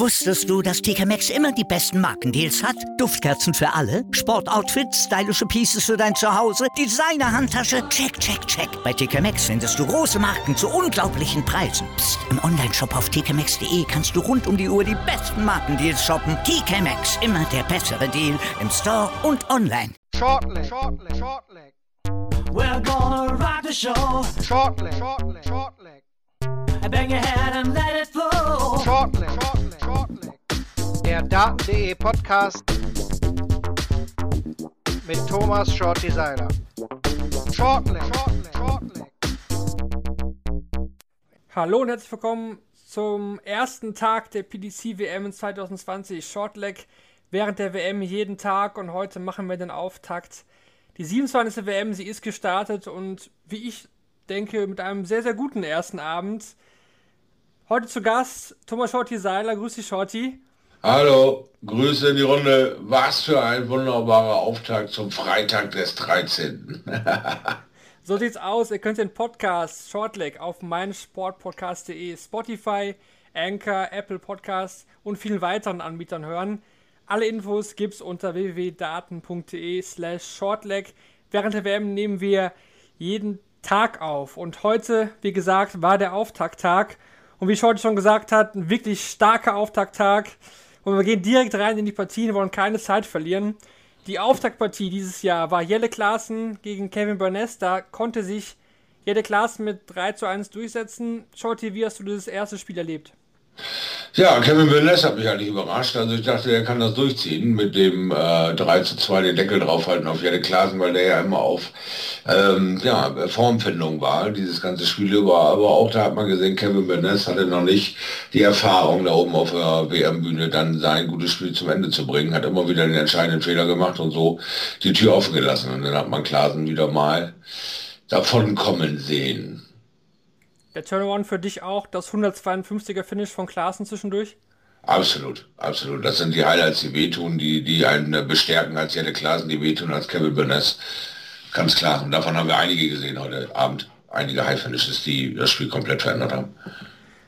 Wusstest du, dass TK Maxx immer die besten Markendeals hat? Duftkerzen für alle, Sportoutfits, stylische Pieces für dein Zuhause, Designer-Handtasche, check, check, check. Bei TK Maxx findest du große Marken zu unglaublichen Preisen. Psst. im Onlineshop auf tkmaxx.de kannst du rund um die Uhr die besten Markendeals shoppen. TK Maxx, immer der bessere Deal im Store und online. Shortleg, shortleg, shortleg. We're gonna rock the show. Shortleg, shortleg, shortleg. Bang your head and let it flow. Shortleg, shortleg, shortleg. Der Daten.de Podcast mit Thomas Shorty Seiler. Shortleg, shortleg, shortleg. Hallo und herzlich willkommen zum ersten Tag der PDC WM in 2020. Shortleg während der WM jeden Tag und heute machen wir den Auftakt. Die 27. WM, sie ist gestartet und wie ich denke, mit einem sehr, sehr guten ersten Abend. Heute zu Gast Thomas Shorty Seiler. Grüß dich, Shorty. Hallo, Grüße in die Runde. Was für ein wunderbarer Auftakt zum Freitag des 13. so sieht's aus. Ihr könnt den Podcast Shortleg auf meinsportpodcast.de, Spotify, Anchor, Apple Podcasts und vielen weiteren Anbietern hören. Alle Infos gibt's unter www.daten.de slash shortleg. Während der WM nehmen wir jeden Tag auf. Und heute, wie gesagt, war der Auftakttag. Und wie Shorty schon gesagt hat, ein wirklich starker Auftakttag. Und wir gehen direkt rein in die Partien, wollen keine Zeit verlieren. Die Auftaktpartie dieses Jahr war Jelle Klaassen gegen Kevin Burness. Da konnte sich Jelle Klaassen mit 3 zu 1 durchsetzen. Shorty, wie hast du dieses erste Spiel erlebt? Ja, Kevin Burness hat mich eigentlich überrascht. Also ich dachte, er kann das durchziehen mit dem äh, 3 zu 2 den Deckel draufhalten auf Jelle Klaassen, weil der ja immer auf ähm, ja, Formfindung war, dieses ganze Spiel über. Aber auch da hat man gesehen, Kevin Burness hatte noch nicht die Erfahrung, da oben auf der WM-Bühne dann sein gutes Spiel zum Ende zu bringen. Hat immer wieder den entscheidenden Fehler gemacht und so die Tür offen gelassen. Und dann hat man Klaassen wieder mal davon kommen sehen. Der Turnaround für dich auch das 152er Finish von Klaassen zwischendurch? Absolut, absolut. Das sind die Highlights, die wehtun, die, die einen bestärken als Jelle Klaassen, die wehtun als Kevin Burness. Ganz klar. Und davon haben wir einige gesehen heute Abend. Einige High Finishes, die das Spiel komplett verändert haben.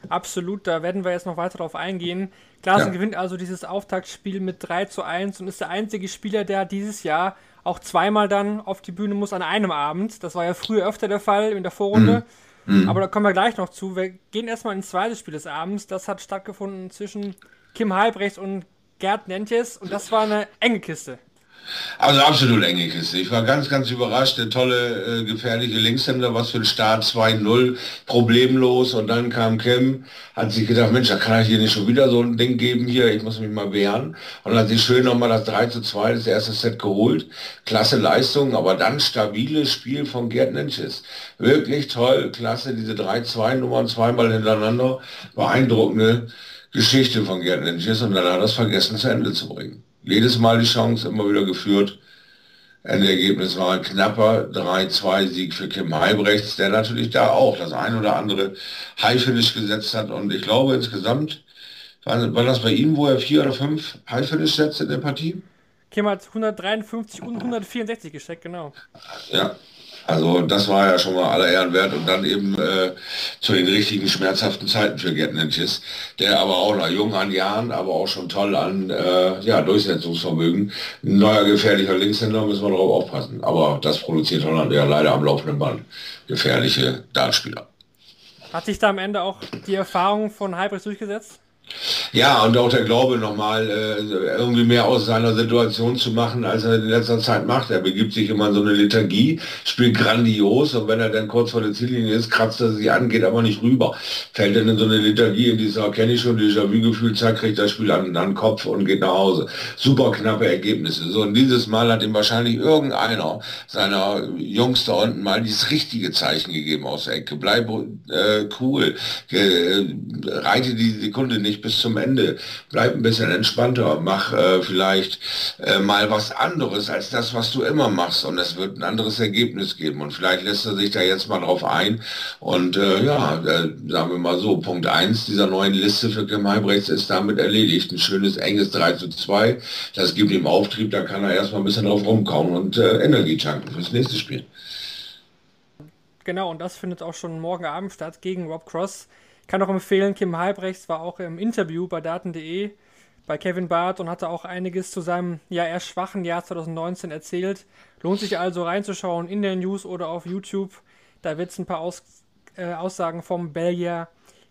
Absolut, da werden wir jetzt noch weiter drauf eingehen. Klaassen ja. gewinnt also dieses Auftaktspiel mit 3 zu 1 und ist der einzige Spieler, der dieses Jahr auch zweimal dann auf die Bühne muss an einem Abend. Das war ja früher öfter der Fall in der Vorrunde. Mhm. Mhm. Aber da kommen wir gleich noch zu. Wir gehen erstmal ins zweite Spiel des Abends. Das hat stattgefunden zwischen Kim Halbrechts und Gerd Nentjes und das war eine enge Kiste. Also absolut enge Kiste. Ich war ganz, ganz überrascht. Der tolle, äh, gefährliche Linkshänder, was für ein Start 2-0, problemlos. Und dann kam Kim, hat sich gedacht, Mensch, da kann ich hier nicht schon wieder so ein Ding geben hier, ich muss mich mal wehren. Und dann hat sich schön nochmal das 3 zu 2, das erste Set geholt. Klasse Leistung, aber dann stabiles Spiel von Gerd Nensches. Wirklich toll, klasse, diese 3-2 Nummern zweimal hintereinander. Beeindruckende Geschichte von Gerd Nensches und dann hat er es vergessen zu Ende zu bringen jedes Mal die Chance, immer wieder geführt. Endergebnis war ein knapper 3-2-Sieg für Kim Heibrechts, der natürlich da auch das ein oder andere High-Finish gesetzt hat. Und ich glaube insgesamt, war, war das bei ihm, wo er vier oder fünf High-Finish setzt in der Partie? Kim hat 153 und 164 gesteckt, genau. Ja, also das war ja schon mal aller Ehren wert und dann eben äh, zu den richtigen schmerzhaften Zeiten für Gerd der aber auch noch jung an Jahren, aber auch schon toll an äh, ja, Durchsetzungsvermögen. Ein neuer gefährlicher Linkshänder müssen wir darauf aufpassen. Aber das produziert Holland ja leider am laufenden Band. Gefährliche Dartspieler. Hat sich da am Ende auch die Erfahrung von Halbrecht durchgesetzt? Ja, und auch der Glaube nochmal äh, irgendwie mehr aus seiner Situation zu machen, als er in letzter Zeit macht. Er begibt sich immer in so eine Lethargie, spielt grandios und wenn er dann kurz vor der Ziellinie ist, kratzt er sich an, geht aber nicht rüber. Fällt dann in so eine Lethargie, in dieser kenne ich schon, Déjà-vu-Gefühl, zack, kriegt das Spiel an, an den Kopf und geht nach Hause. Super knappe Ergebnisse. So, und dieses Mal hat ihm wahrscheinlich irgendeiner seiner Jungs da unten mal dieses richtige Zeichen gegeben aus der Ecke. Bleib äh, cool, äh, reite die Sekunde nicht bis zum Ende. Bleib ein bisschen entspannter, mach äh, vielleicht äh, mal was anderes als das, was du immer machst und es wird ein anderes Ergebnis geben und vielleicht lässt er sich da jetzt mal drauf ein und äh, ja, äh, sagen wir mal so, Punkt 1 dieser neuen Liste für Kim Heibrechts ist damit erledigt. Ein schönes, enges 3 zu 2, das gibt ihm Auftrieb, da kann er erstmal ein bisschen drauf rumkommen und äh, Energie tanken fürs nächste Spiel. Genau, und das findet auch schon morgen Abend statt gegen Rob Cross. Kann auch empfehlen, Kim Halbrechts war auch im Interview bei daten.de bei Kevin Barth und hatte auch einiges zu seinem ja eher schwachen Jahr 2019 erzählt. Lohnt sich also reinzuschauen in den News oder auf YouTube. Da wird es ein paar Aus äh, Aussagen vom Belgier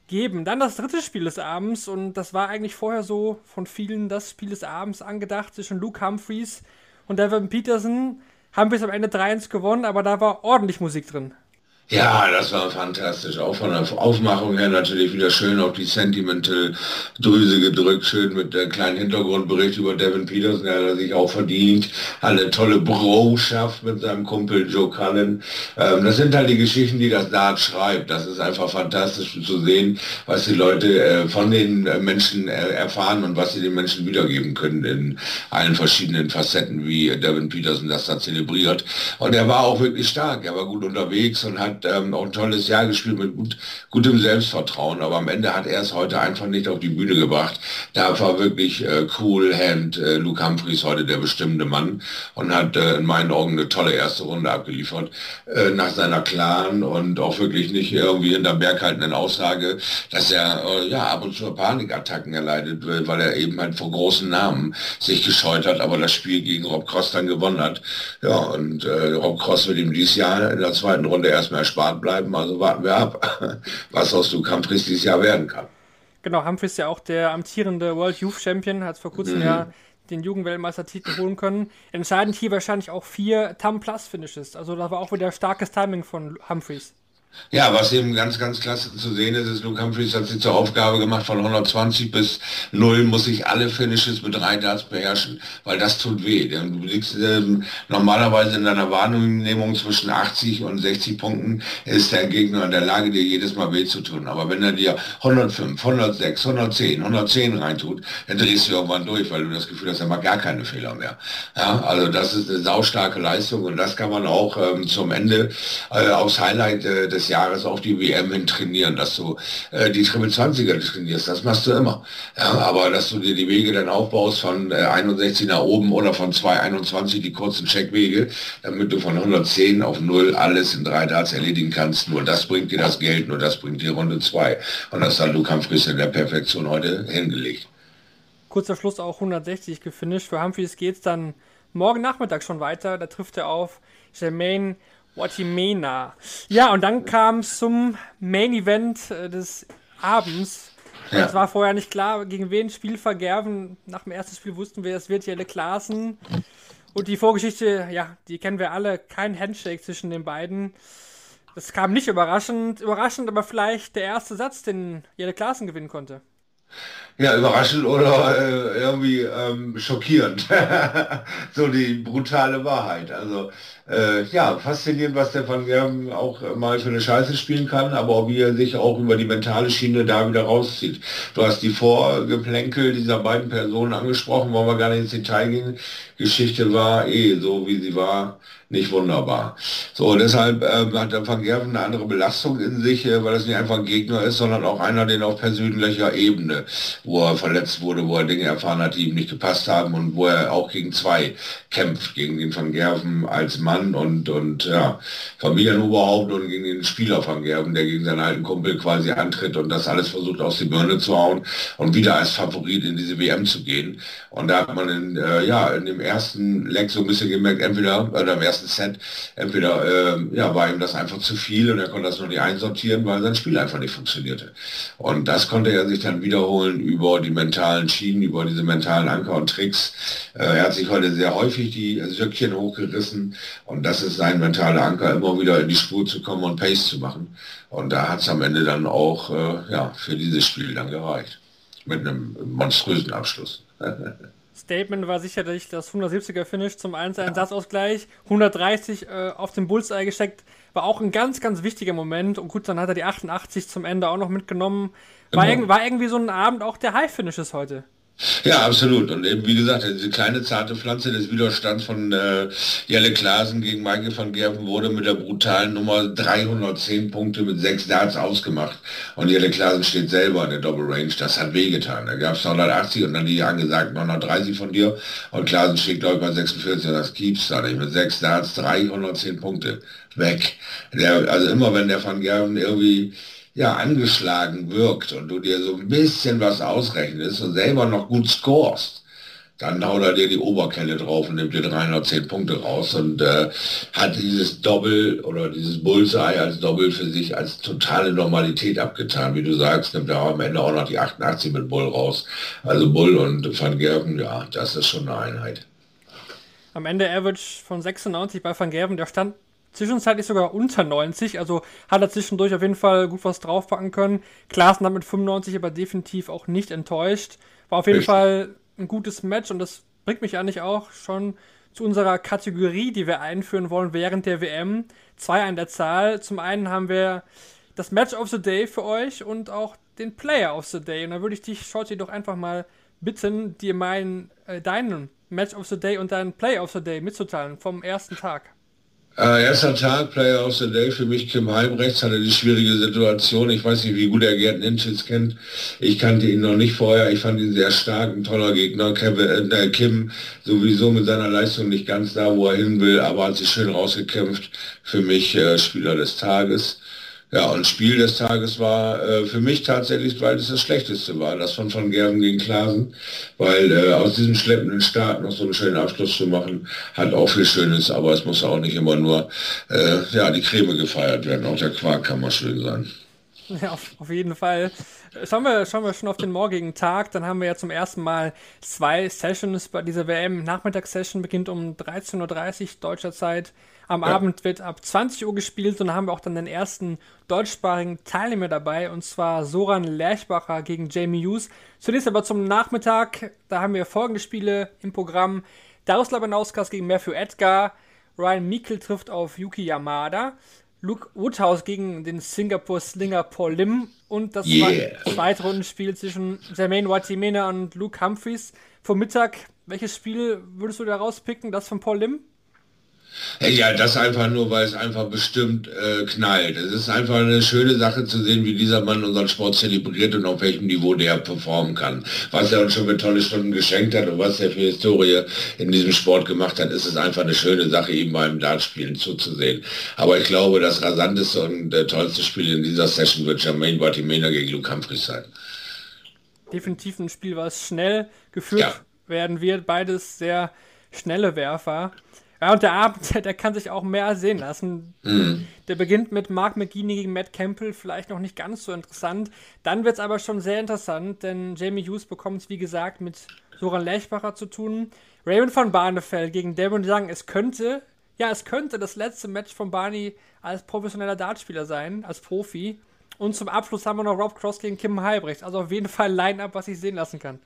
geben. Dann das dritte Spiel des Abends und das war eigentlich vorher so von vielen das Spiel des Abends angedacht zwischen Luke Humphreys und Devin Peterson. Haben bis am Ende 3-1 gewonnen, aber da war ordentlich Musik drin. Ja, das war fantastisch. Auch von der Aufmachung her natürlich wieder schön auf die Sentimental-Drüse gedrückt, schön mit der kleinen Hintergrundbericht über Devin Peterson, der hat sich auch verdient, eine tolle Broschaft mit seinem Kumpel Joe Cullen. Ähm, das sind halt die Geschichten, die das Dart schreibt. Das ist einfach fantastisch zu sehen, was die Leute äh, von den äh, Menschen äh, erfahren und was sie den Menschen wiedergeben können in allen verschiedenen Facetten, wie Devin Peterson das da zelebriert. Und er war auch wirklich stark, er war gut unterwegs und hat ähm, auch ein tolles Jahr gespielt mit gut, gutem Selbstvertrauen, aber am Ende hat er es heute einfach nicht auf die Bühne gebracht. Da war wirklich äh, cool Hand äh, Luke Humphreys heute der bestimmende Mann und hat äh, in meinen Augen eine tolle erste Runde abgeliefert äh, nach seiner klaren und auch wirklich nicht irgendwie hinterm Berg haltenden Aussage, dass er äh, ja ab und zu Panikattacken erleidet, weil er eben halt vor großen Namen sich gescheut hat, aber das Spiel gegen Rob Cross dann gewonnen hat. Ja, und äh, Rob Cross wird ihm dieses Jahr in der zweiten Runde erstmal erspart bleiben. Also warten wir ab, was aus Luke Humphreys dieses Jahr werden kann. Genau, Humphreys ist ja auch der amtierende World Youth Champion, hat vor kurzem mhm. ja den Jugendweltmeistertitel holen können. Entscheidend hier wahrscheinlich auch vier Tam Plus Finishes. Also da war auch wieder starkes Timing von Humphreys. Ja, was eben ganz, ganz klasse zu sehen ist, ist, Luke Humphreys hat sich zur Aufgabe gemacht, von 120 bis 0 muss ich alle Finishes mit drei Darts beherrschen, weil das tut weh. Du liegst ähm, normalerweise in deiner Wahrnehmung zwischen 80 und 60 Punkten, ist der Gegner in der Lage, dir jedes Mal weh zu tun. Aber wenn er dir 105, 106, 110, 110 reintut, dann drehst du irgendwann durch, weil du das Gefühl hast, er macht gar keine Fehler mehr. Ja, also das ist eine saustarke Leistung und das kann man auch ähm, zum Ende äh, aufs Highlight äh, des Jahres auf die WM hin trainieren, dass du äh, die Triple 20er trainierst, das machst du immer. Ja, aber dass du dir die Wege dann aufbaust von äh, 61 nach oben oder von 221 die kurzen Checkwege, damit du von 110 auf 0 alles in drei Darts erledigen kannst, nur das bringt dir das Geld, nur das bringt dir Runde 2. Und das hat Luke Humphries in der Perfektion heute hingelegt. Kurzer Schluss auch 160 gefinisht. Für Humphries geht es dann morgen Nachmittag schon weiter. Da trifft er auf Jermaine Watimena. Ja, und dann kam es zum Main Event äh, des Abends. Ja. Es war vorher nicht klar, gegen wen Spiel vergerben. Nach dem ersten Spiel wussten wir, es wird Jelle Klaassen. Und die Vorgeschichte, ja, die kennen wir alle. Kein Handshake zwischen den beiden. Das kam nicht überraschend. Überraschend, aber vielleicht der erste Satz, den Jelle Klaassen gewinnen konnte. Ja, überraschend oder äh, irgendwie ähm, schockierend. so die brutale Wahrheit. Also äh, ja, faszinierend, was der Van Gerben auch mal für eine Scheiße spielen kann, aber wie er sich auch über die mentale Schiene da wieder rauszieht. Du hast die Vorgeplänkel dieser beiden Personen angesprochen, wollen wir gar nicht ins Detail gehen. Geschichte war eh so, wie sie war nicht wunderbar. So, deshalb äh, hat der Van Gerven eine andere Belastung in sich, äh, weil es nicht einfach ein Gegner ist, sondern auch einer, den auf persönlicher Ebene, wo er verletzt wurde, wo er Dinge erfahren hat, die ihm nicht gepasst haben und wo er auch gegen zwei kämpft, gegen den Van Gerven als Mann und, und ja, Familienoberhaupt und gegen den Spieler Van Gerven, der gegen seinen alten Kumpel quasi antritt und das alles versucht aus die Birne zu hauen und wieder als Favorit in diese WM zu gehen. Und da hat man in, äh, ja, in dem ersten Leck so ein bisschen gemerkt, entweder, oder im ersten ersten Set, entweder äh, ja, war ihm das einfach zu viel und er konnte das noch nicht einsortieren, weil sein Spiel einfach nicht funktionierte. Und das konnte er sich dann wiederholen über die mentalen Schienen, über diese mentalen Anker und Tricks. Äh, er hat sich heute sehr häufig die Söckchen hochgerissen und das ist sein mentaler Anker, immer wieder in die Spur zu kommen und Pace zu machen. Und da hat es am Ende dann auch äh, ja, für dieses Spiel dann gereicht. Mit einem monströsen Abschluss. Statement war sicherlich das 170er Finish zum 1-1 Satzausgleich. 130 äh, auf den Bullseye gesteckt. War auch ein ganz, ganz wichtiger Moment. Und gut, dann hat er die 88 zum Ende auch noch mitgenommen. War, genau. war irgendwie so ein Abend auch der High-Finishes heute. Ja, absolut. Und eben, wie gesagt, diese kleine zarte Pflanze des Widerstands von äh, Jelle Klaasen gegen Michael van Gerven wurde mit der brutalen Nummer 310 Punkte mit sechs Darts ausgemacht. Und Jelle Klaasen steht selber in der Double Range. Das hat wehgetan. Da gab es 980 und dann die angesagt 930 von dir. Und Klaasen steht, glaube ich, bei 46 und das Keeps da nicht. Mit sechs Darts 310 Punkte weg. Der, also immer wenn der van Gerven irgendwie ja, angeschlagen wirkt und du dir so ein bisschen was ausrechnest und selber noch gut scorest, dann haut er dir die Oberkelle drauf und nimmt dir 310 Punkte raus und äh, hat dieses Doppel oder dieses Bullseye als Doppel für sich als totale Normalität abgetan. Wie du sagst, nimmt er am Ende auch noch die 88 mit Bull raus. Also Bull und Van Gerven, ja, das ist schon eine Einheit. Am Ende Average von 96 bei Van Gerven, der stand zwischenzeitlich sogar unter 90, also hat er zwischendurch auf jeden Fall gut was draufpacken können. Klaassen hat mit 95 aber definitiv auch nicht enttäuscht. War auf jeden Richtig. Fall ein gutes Match und das bringt mich eigentlich auch schon zu unserer Kategorie, die wir einführen wollen während der WM. Zwei an der Zahl. Zum einen haben wir das Match of the Day für euch und auch den Player of the Day. Und da würde ich dich, Shorty, doch einfach mal bitten, dir meinen, äh, deinen Match of the Day und deinen Player of the Day mitzuteilen vom ersten Tag. Äh, erster Tag, Player of the Day für mich, Kim Heimrechts, hatte die schwierige Situation. Ich weiß nicht, wie gut er Gerd Ninchitz kennt. Ich kannte ihn noch nicht vorher. Ich fand ihn sehr stark, ein toller Gegner. Kevin, äh, Kim sowieso mit seiner Leistung nicht ganz da, wo er hin will, aber hat sich schön rausgekämpft. Für mich äh, Spieler des Tages. Ja, und Spiel des Tages war äh, für mich tatsächlich, weil es das Schlechteste war, das von Van Gerven gegen Klasen, weil äh, aus diesem schleppenden Start noch so einen schönen Abschluss zu machen, hat auch viel Schönes, aber es muss auch nicht immer nur äh, ja, die Creme gefeiert werden, auch der Quark kann mal schön sein. Ja, auf, auf jeden Fall. Schauen wir, schauen wir schon auf den morgigen Tag. Dann haben wir ja zum ersten Mal zwei Sessions bei dieser WM. Nachmittagssession beginnt um 13.30 Uhr deutscher Zeit. Am ja. Abend wird ab 20 Uhr gespielt und dann haben wir auch dann den ersten deutschsprachigen Teilnehmer dabei und zwar Soran Lerchbacher gegen Jamie Hughes. Zunächst aber zum Nachmittag, da haben wir folgende Spiele im Programm. Darius Labanauskas gegen Matthew Edgar, Ryan Meikle trifft auf Yuki Yamada, Luke Woodhouse gegen den Singapore Slinger Paul Lim und das yeah. zweite Rundenspiel zwischen Jermaine Watimena und Luke Humphreys. Vor Mittag, welches Spiel würdest du da rauspicken? Das von Paul Lim? Ja, das einfach nur, weil es einfach bestimmt äh, knallt. Es ist einfach eine schöne Sache zu sehen, wie dieser Mann unseren Sport zelebriert und auf welchem Niveau der performen kann. Was er uns schon mit tolle Stunden geschenkt hat und was er für Historie in diesem Sport gemacht hat, ist es einfach eine schöne Sache, ihm beim Dartspielen zuzusehen. Aber ich glaube, das rasanteste und äh, tollste Spiel in dieser Session wird Jermaine Batimena gegen Luke Humphries sein. Definitiv ein Spiel, was schnell geführt ja. werden wird. Beides sehr schnelle Werfer. Ja, und der Abend, der kann sich auch mehr sehen lassen. Mhm. Der beginnt mit Mark McGinney gegen Matt Campbell, vielleicht noch nicht ganz so interessant. Dann wird es aber schon sehr interessant, denn Jamie Hughes bekommt es, wie gesagt, mit Soran Lechbacher zu tun. Raymond von Barnefeld gegen Damon Young. Es könnte, ja, es könnte das letzte Match von Barney als professioneller Dartspieler sein, als Profi. Und zum Abschluss haben wir noch Rob Cross gegen Kim Heibrecht. Also auf jeden Fall Line-Up, was ich sehen lassen kann.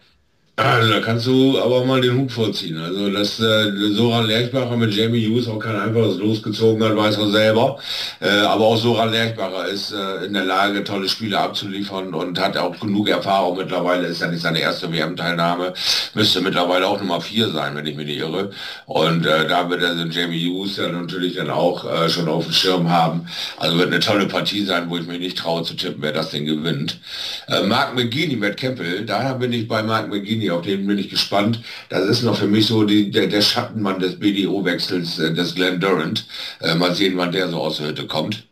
Also da kannst du aber mal den Hut vorziehen. Also dass äh, Soran Lerchbacher mit Jamie Hughes auch kein einfaches losgezogen hat, weiß er selber. Äh, aber auch Soran Lerchbacher ist äh, in der Lage, tolle Spiele abzuliefern und hat auch genug Erfahrung mittlerweile. Ist ja nicht seine erste WM-Teilnahme. Müsste mittlerweile auch Nummer vier sein, wenn ich mich nicht irre. Und äh, da wird er den Jamie Hughes ja natürlich dann auch äh, schon auf dem Schirm haben. Also wird eine tolle Partie sein, wo ich mich nicht traue zu tippen, wer das denn gewinnt. Äh, Mark McGinney mit Kempel, da bin ich bei Mark McGinney Bini, auf den bin ich gespannt. Das ist noch für mich so die, der, der Schattenmann des BDO-Wechsels äh, des Glenn Durant. Äh, mal sehen, wann der so aus der Hütte kommt.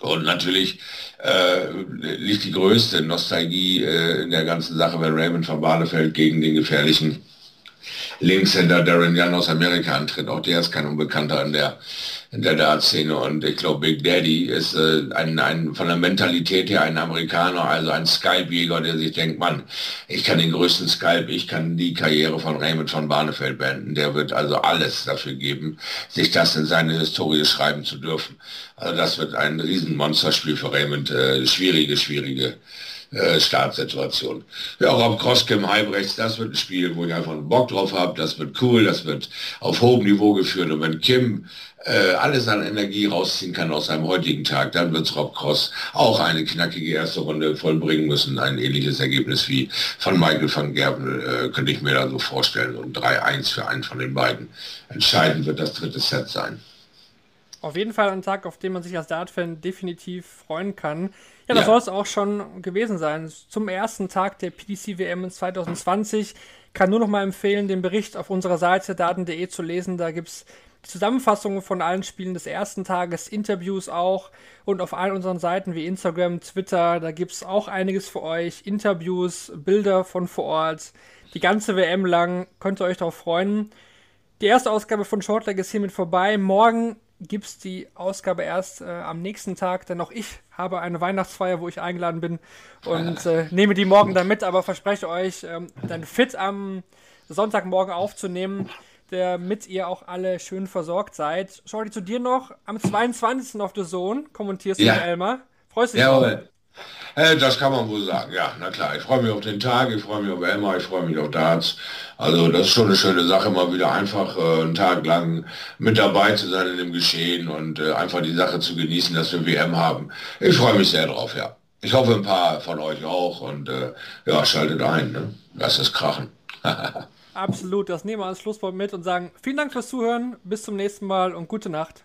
Und natürlich äh, liegt die größte Nostalgie äh, in der ganzen Sache, wenn Raymond von Badefeld gegen den gefährlichen Linkshänder Darren Young aus Amerika antritt. Auch der ist kein Unbekannter in der, in der Dart-Szene. Und ich glaube, Big Daddy ist äh, ein, ein, von der Mentalität her ein Amerikaner, also ein Skype-Jäger, der sich denkt, Mann, ich kann den größten Skype, ich kann die Karriere von Raymond von Barnefeld beenden. Der wird also alles dafür geben, sich das in seine Historie schreiben zu dürfen. Also das wird ein Riesenmonsterspiel für Raymond. Äh, schwierige, schwierige äh, Startsituation. Ja, auch am Crosscam Heimrechts, das wird ein Spiel, wo ich einfach einen Bock drauf habe, das wird cool, das wird auf hohem Niveau geführt und wenn Kim äh, alles an Energie rausziehen kann aus seinem heutigen Tag, dann wird Rob Cross auch eine knackige erste Runde vollbringen müssen. Ein ähnliches Ergebnis wie von Michael van Gerben äh, könnte ich mir da so vorstellen. Und 3-1 für einen von den beiden. Entscheidend wird das dritte Set sein. Auf jeden Fall ein Tag, auf den man sich als Dart-Fan definitiv freuen kann. Ja, das ja. soll es auch schon gewesen sein. Zum ersten Tag der PDC-WM in 2020 kann nur noch mal empfehlen, den Bericht auf unserer Seite daten.de zu lesen. Da gibt es die Zusammenfassungen von allen Spielen des ersten Tages, Interviews auch und auf allen unseren Seiten wie Instagram, Twitter, da gibt es auch einiges für euch. Interviews, Bilder von vor Ort, die ganze WM lang, könnt ihr euch darauf freuen. Die erste Ausgabe von Shortleg ist hiermit vorbei. Morgen gibt es die Ausgabe erst äh, am nächsten Tag, denn auch ich habe eine Weihnachtsfeier, wo ich eingeladen bin und äh, nehme die morgen dann mit, aber verspreche euch, ähm, dann fit am Sonntagmorgen aufzunehmen, damit ihr auch alle schön versorgt seid. Schau dir zu dir noch am 22. auf The Zone, kommentierst du Ja. mit Elmar. Freust du dich? Jawohl. Äh, das kann man wohl sagen, ja, na klar. Ich freue mich auf den Tag, ich freue mich auf Elmar, ich freue mich auf Darts. Also das ist schon eine schöne Sache, mal wieder einfach äh, einen Tag lang mit dabei zu sein in dem Geschehen und äh, einfach die Sache zu genießen, dass wir WM haben. Ich freue mich sehr drauf, ja. Ich hoffe, ein paar von euch auch und äh, ja, schaltet ein, ne? Lasst es krachen. Absolut, das nehmen wir als Schlusswort mit und sagen vielen Dank fürs Zuhören, bis zum nächsten Mal und gute Nacht.